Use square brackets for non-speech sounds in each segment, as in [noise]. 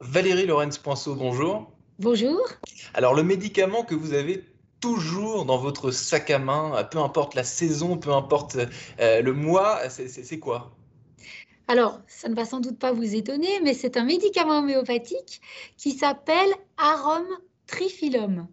Valérie Lorenz Poinceau, bonjour. Bonjour. Alors le médicament que vous avez toujours dans votre sac à main, peu importe la saison, peu importe euh, le mois, c'est quoi? Alors, ça ne va sans doute pas vous étonner, mais c'est un médicament homéopathique qui s'appelle Arum Trifilum.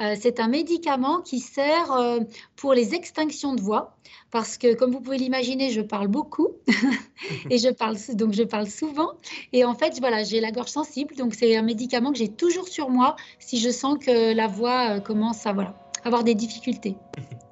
Euh, c'est un médicament qui sert euh, pour les extinctions de voix, parce que comme vous pouvez l'imaginer, je parle beaucoup [laughs] et je parle donc je parle souvent. Et en fait, voilà, j'ai la gorge sensible, donc c'est un médicament que j'ai toujours sur moi si je sens que la voix euh, commence à voilà avoir des difficultés. [laughs]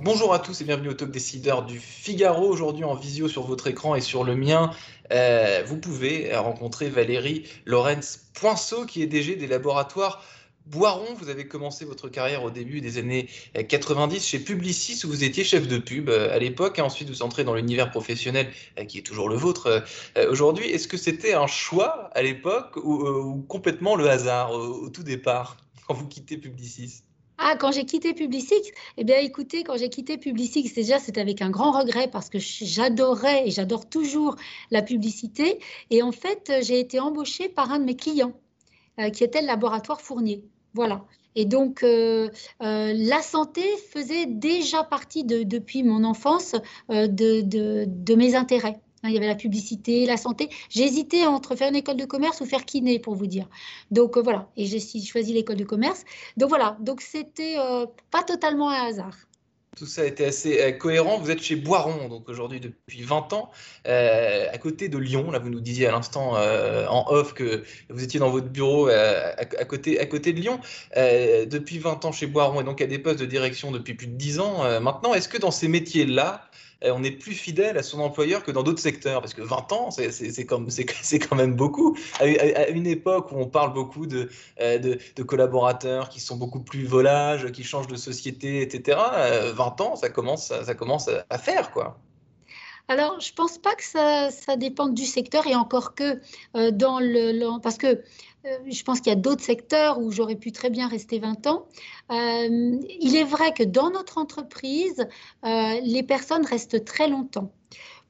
Bonjour à tous et bienvenue au Talk Décideur du Figaro. Aujourd'hui en visio sur votre écran et sur le mien, euh, vous pouvez rencontrer Valérie Lorenz Poinceau qui est DG des laboratoires Boiron. Vous avez commencé votre carrière au début des années 90 chez Publicis où vous étiez chef de pub euh, à l'époque. Ensuite, vous entrez dans l'univers professionnel euh, qui est toujours le vôtre aujourd'hui. Est-ce que c'était un choix à l'époque ou, complètement le hasard au tout départ quand vous quittez Publicis? Ah, quand j'ai quitté Publicis, eh bien écoutez, quand j'ai quitté Publicis, déjà c'était avec un grand regret parce que j'adorais et j'adore toujours la publicité. Et en fait, j'ai été embauchée par un de mes clients euh, qui était le laboratoire Fournier. Voilà. Et donc, euh, euh, la santé faisait déjà partie de, depuis mon enfance de, de mes intérêts. Hein, il y avait la publicité, la santé. J'hésitais entre faire une école de commerce ou faire kiné, pour vous dire. Donc euh, voilà, et j'ai choisi l'école de commerce. Donc voilà, donc c'était euh, pas totalement un hasard. Tout ça été assez euh, cohérent. Vous êtes chez Boiron, donc aujourd'hui depuis 20 ans, à côté de Lyon. Là, vous nous disiez à l'instant en off que vous étiez dans votre bureau à, côté, à côté de Lyon. depuis 20 ans chez Boiron et donc à des postes de direction depuis plus de 10 ans maintenant. Est-ce que dans ces métiers-là, euh, on est plus fidèle à son employeur que dans d'autres secteurs? Parce que 20 ans, [laughs] c'est quand même beaucoup. À, une époque où on parle beaucoup euh, de, de, collaborateurs qui sont beaucoup plus volages, qui changent de société, etc., 20 euh, ans, ça commence, à faire, quoi. Alors, je pense pas que ça, ça dépende du secteur et encore que dans le, Parce que euh, je pense qu'il y a d'autres secteurs où j'aurais pu très bien rester 20 ans. Euh, il est vrai que dans notre entreprise, euh, les personnes restent très longtemps.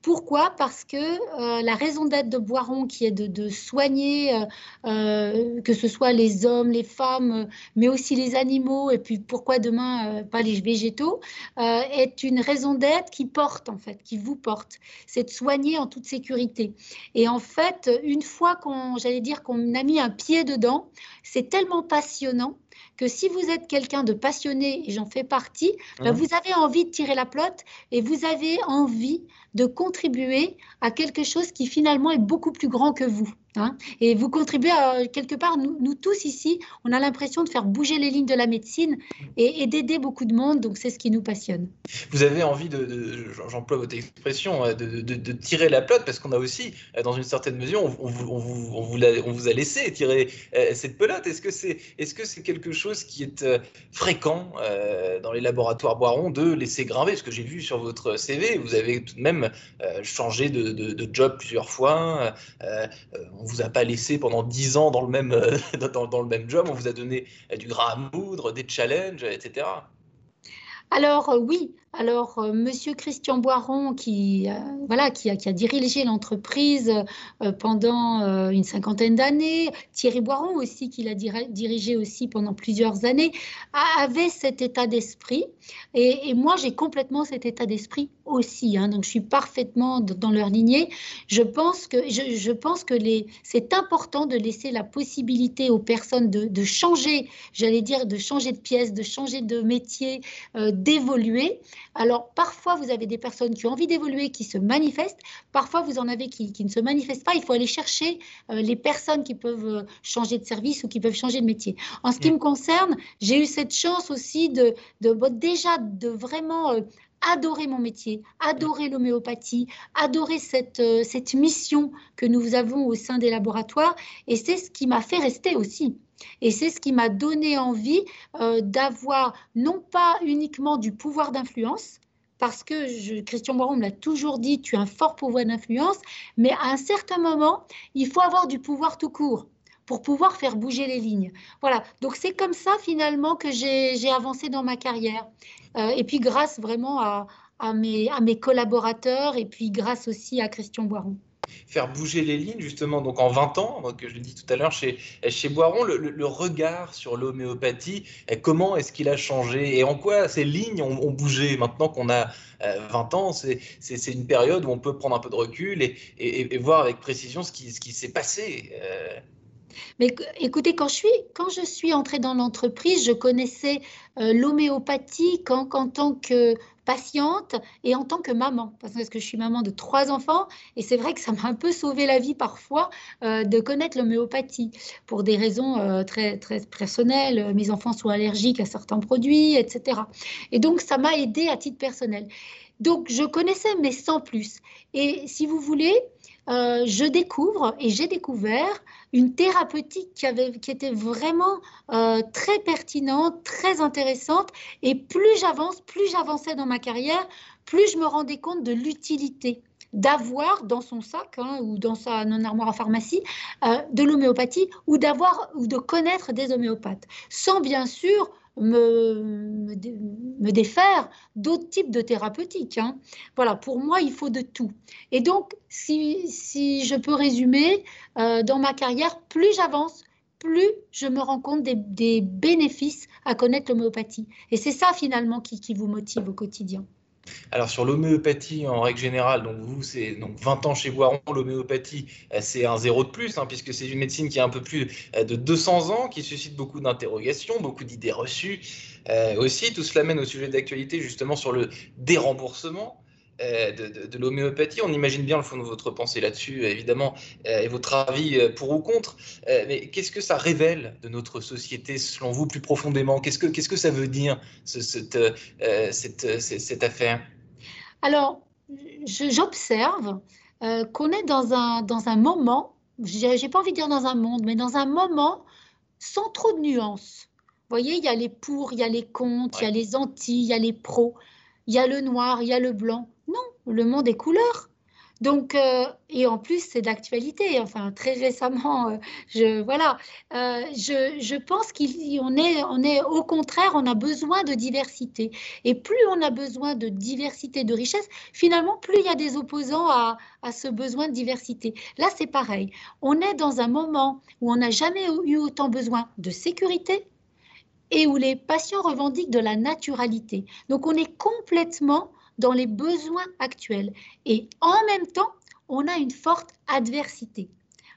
Pourquoi? Parce que euh, la raison d'être de Boiron, qui est de, soigner, euh, euh, que ce soit les hommes, les femmes, mais aussi les animaux, et puis pourquoi demain pas les végétaux, est une raison d'être qui porte, en fait, qui vous porte. C'est de soigner en toute sécurité. Et en fait, une fois qu'on, j'allais dire, qu'on a mis un pied dedans, c'est tellement passionnant que si vous êtes quelqu'un de passionné, et j'en fais partie, ben, mmh. vous avez envie de tirer la plotte et vous avez envie de contribuer à quelque chose qui finalement est beaucoup plus grand que vous. Hein. Et vous contribuez à, quelque part, nous, tous ici, on a l'impression de faire bouger les lignes de la médecine et, d'aider beaucoup de monde, donc c'est ce qui nous passionne. Vous avez envie de, j'emploie votre expression, euh, de, tirer la pelote, parce qu'on a aussi, euh, dans une certaine mesure, on, vous, a, laissé tirer euh, cette pelote. Est-ce que c'est est -ce c'est quelque chose qui est fréquent dans les laboratoires Boiron de laisser graver? Parce que j'ai vu sur votre CV, vous avez tout de même changé de, job plusieurs fois on vous a pas laissé pendant dix ans dans le même, [laughs] dans, dans, le même job, on vous a donné du gras à moudre, des challenges, etc. Alors oui, alors, euh, Monsieur Christian Boiron, qui, euh, voilà, qui, a, dirigé l'entreprise euh, pendant une cinquantaine d'années, Thierry Boiron aussi, qui l'a dirigé aussi pendant plusieurs années, avait cet état d'esprit. Et, moi, j'ai complètement cet état d'esprit aussi. Hein. donc, je suis parfaitement dans leur lignée. Je pense que, c'est important de laisser la possibilité aux personnes de, changer, j'allais dire, de changer de pièce, de changer de métier, d'évoluer. Alors parfois, vous avez des personnes qui ont envie d'évoluer, qui se manifestent. Parfois, vous en avez qui, ne se manifestent pas. Il faut aller chercher euh, les personnes qui peuvent euh, changer de service ou qui peuvent changer de métier. En ce qui me concerne, j'ai eu cette chance aussi de, de déjà de vraiment adorer mon métier, adorer l'homéopathie, adorer cette, cette mission que nous avons au sein des laboratoires. Et c'est ce qui m'a fait rester aussi. Et c'est ce qui m'a donné envie euh, d'avoir non pas uniquement du pouvoir d'influence, parce que Christian Boiron me l'a toujours dit, tu as un fort pouvoir d'influence, mais à un certain moment, il faut avoir du pouvoir tout court pour pouvoir faire bouger les lignes. Voilà, donc c'est comme ça finalement que j'ai avancé dans ma carrière. Euh, et puis grâce vraiment à, mes, à mes collaborateurs et puis grâce aussi à Christian Boiron faire bouger les lignes, justement, donc en 20 ans, donc je l'ai dit tout à l'heure chez, chez Boiron, le, regard sur l'homéopathie, comment est-ce qu'il a changé et en quoi ces lignes ont, bougé maintenant qu'on a 20 euh, ans C'est une période où on peut prendre un peu de recul et, et, voir avec précision ce qui, ce qui s'est passé. Euh. Mais écoutez, quand je suis, entrée dans l'entreprise, je connaissais euh, l'homéopathie qu'en tant que patiente et en tant que maman, parce que je suis maman de trois enfants et c'est vrai que ça m'a un peu sauvé la vie parfois euh, de connaître l'homéopathie pour des raisons euh, très, très personnelles. Mes enfants sont allergiques à certains produits, etc. Et donc ça m'a aidé à titre personnel. Donc je connaissais mais sans plus. Et si vous voulez, euh, je découvre et j'ai découvert une thérapeutique qui, était vraiment euh, très pertinente, très intéressante. Et plus j'avance, plus j'avançais dans ma carrière, plus je me rendais compte de l'utilité d'avoir dans son sac hein, ou dans sa non-armoire à pharmacie euh, de l'homéopathie ou d'avoir ou de connaître des homéopathes, sans bien sûr me, défaire d'autres types de thérapeutiques. Hein. Voilà, pour moi, il faut de tout. Et donc, si, si je peux résumer, euh, dans ma carrière, plus j'avance, plus je me rends compte des, des bénéfices à connaître l'homéopathie. Et c'est ça finalement qui, qui vous motive au quotidien. Alors sur l'homéopathie en règle générale, donc vous c'est donc 20 ans chez Boiron, l'homéopathie euh, c'est un zéro de plus hein, puisque c'est une médecine qui a un peu plus euh, de 200 ans, qui suscite beaucoup d'interrogations, beaucoup d'idées reçues. Euh, aussi, tout cela mène au sujet d'actualité justement sur le déremboursement. Euh, de, l'homéopathie. On imagine bien le fond de votre pensée là-dessus, évidemment, euh, et votre avis euh, pour ou contre. mais qu'est-ce que ça révèle de notre société, selon vous, plus profondément? Qu'est-ce que, qu'est-ce que ça veut dire, cette, cette, cette, affaire? Alors, j'observe qu'on est dans un, dans un moment, j'ai pas envie de dire dans un monde, mais dans un moment sans trop de nuances. Vous voyez, il y a les pour, il y a les contre, il y a les anti, il y a les pros, il y a le noir, il y a le blanc. Non, le monde est couleur. Donc, euh, et en plus, c'est d'actualité. Enfin, très récemment, euh, je, voilà, euh, je, pense qu'on est, au contraire, on a besoin de diversité. Et plus on a besoin de diversité, de richesse, finalement, plus il y a des opposants à ce besoin de diversité. Là, c'est pareil. On est dans un moment où on n'a jamais eu autant besoin de sécurité et où les patients revendiquent de la naturalité. Donc, on est complètement dans les besoins actuels. Et en même temps, on a une forte adversité.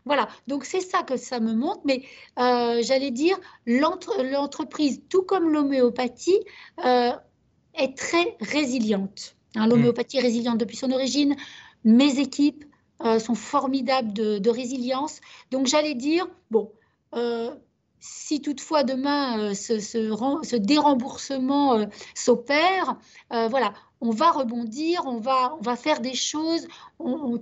Voilà, donc c'est ça que ça me montre, mais euh, j'allais dire, l'entreprise, tout comme l'homéopathie, euh, est très résiliente. Hein, l'homéopathie est résiliente depuis son origine. Mes équipes euh, sont formidables de, résilience. Donc j'allais dire, bon, si toutefois demain ce, ce, déremboursement s'opère, voilà, on va rebondir, on va, faire des choses.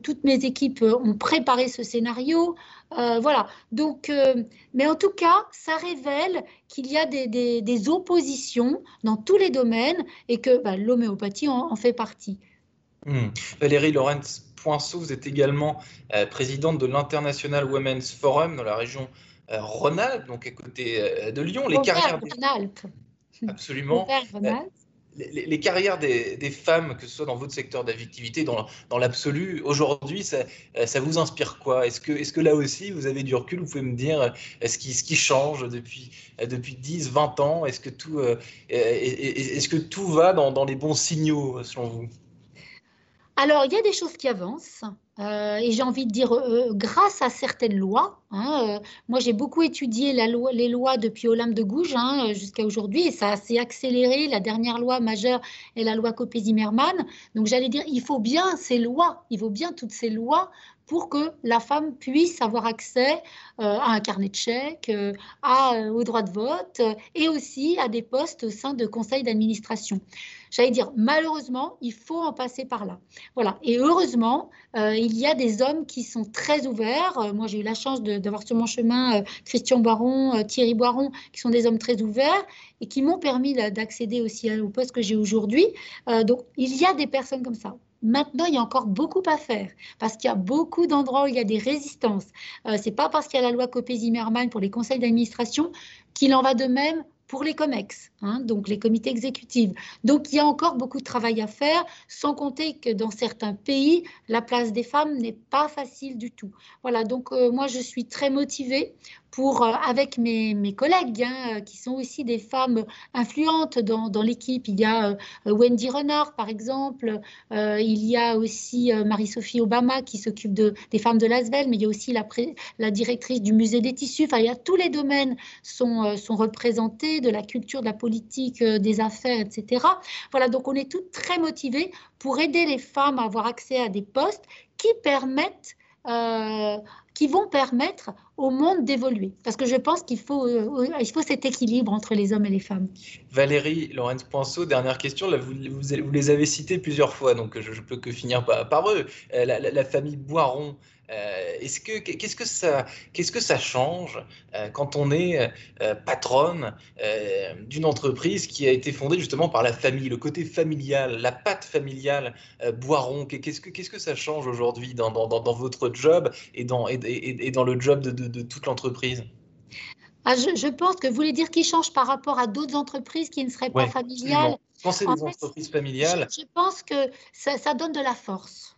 toutes mes équipes euh, ont préparé ce scénario. Euh, voilà. Donc, euh, mais en tout cas, ça révèle qu'il y a des, oppositions dans tous les domaines et que bah, l'homéopathie en, fait partie. Hmm. Valérie Lorenz Poinceau, vous êtes également présidente de l'International Women's Forum dans la région Rhône-Alpes, donc à côté de Lyon. Les carrières. Rhône-Alpes. Absolument les, carrières des, femmes, que ce soit dans votre secteur d'activité, dans, dans l'absolu, aujourd'hui, ça, euh, ça, vous inspire quoi? Est-ce que, est que là aussi, vous avez du recul? Vous pouvez me dire euh, ce qui, ce qui change depuis, euh, depuis 10, 20 ans? Est-ce que, tout, est-ce que tout va dans, dans les bons signaux, selon vous? Alors, il y a des choses qui avancent. euh, et j'ai envie de dire euh, grâce à certaines lois. Hein, moi, j'ai beaucoup étudié les lois depuis Olympe de Gouges hein, jusqu'à aujourd'hui, et ça s'est accéléré. La dernière loi majeure est la loi Copé-Zimmermann. Donc, j'allais dire, il faut bien ces lois, il faut bien toutes ces lois pour que la femme puisse avoir accès euh, à un carnet de chèques, euh, euh, au droit de vote et aussi à des postes au sein de conseils d'administration. J'allais dire, malheureusement, il faut en passer par là. Voilà. Et heureusement, il y a des hommes qui sont très ouverts. moi, j'ai eu la chance d'avoir sur mon chemin Christian Boiron, Thierry Boiron, qui sont des hommes très ouverts et qui m'ont permis d'accéder aussi au poste que j'ai aujourd'hui. donc, il y a des personnes comme ça. Maintenant, il y a encore beaucoup à faire parce qu'il y a beaucoup d'endroits où il y a des résistances. Euh, Ce n'est pas parce qu'il y a la loi Copé-Zimmermann pour les conseils d'administration qu'il en va de même pour les COMEX, hein, donc les comités exécutifs. Donc il y a encore beaucoup de travail à faire, sans compter que dans certains pays, la place des femmes n'est pas facile du tout. Voilà, donc euh, moi je suis très motivée euh, avec mes, collègues, hein, euh, qui sont aussi des femmes influentes dans, l'équipe. Il y a euh, Wendy Renard, par exemple. il y a aussi Marie-Sophie Obama, qui s'occupe de, des femmes de Lasvel, mais il y a aussi la, directrice du musée des tissus. Enfin, tous les domaines sont, représentés, de la culture, de la politique, des affaires, etc. Voilà, donc on est toutes très motivées pour aider les femmes à avoir accès à des postes qui permettent qui vont permettre au monde d'évoluer. Parce que je pense qu'il faut, euh, il faut cet équilibre entre les hommes et les femmes. Valérie Laurence Poinceau, dernière question. Là, vous, vous, les avez cités plusieurs fois, donc je ne peux que finir par, eux. Euh, la, famille Boiron, euh, est-ce que qu'est-ce que ça qu'est-ce que ça change quand on est patronne d'une entreprise qui a été fondée justement par la famille, le côté familial, la patte familiale Boiron Qu'est-ce que qu'est-ce que ça change aujourd'hui dans, dans, dans, votre job et dans et, dans le job de, de, toute l'entreprise ah, je, pense que vous voulez dire qu'il change par rapport à d'autres entreprises qui ne seraient pas familiales. Pensez des entreprises familiales. Je, je pense que ça, ça donne de la force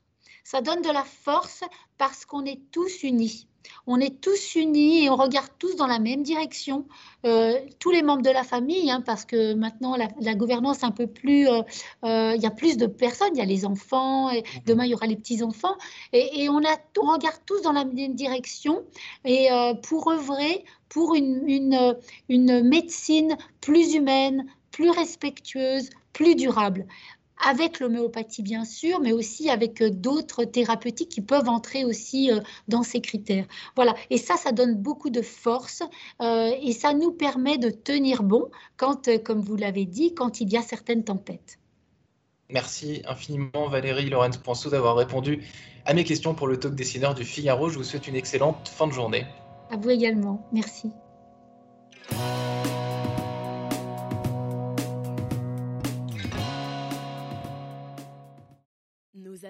ça donne de la force parce qu'on est tous unis. On est tous unis et on regarde tous dans la même direction, euh, tous les membres de la famille, hein, parce que maintenant la, gouvernance est un peu plus, euh, euh, il y a plus de personnes, il y a les enfants, et mhm. demain il y aura les petits enfants, et, on, a, on regarde tous dans la même direction et pour œuvrer pour une, une, une médecine plus humaine, plus respectueuse, plus durable avec l'homéopathie bien sûr, mais aussi avec euh, d'autres thérapeutiques qui peuvent entrer aussi euh, dans ces critères. Voilà, et ça, ça donne beaucoup de force euh, et ça nous permet de tenir bon quand, comme vous l'avez dit, quand il y a certaines tempêtes. Merci infiniment Valérie Laurence Ponceau d'avoir répondu à mes questions pour le talk dessineur du Figaro. Je vous souhaite une excellente fin de journée. À vous également. Merci.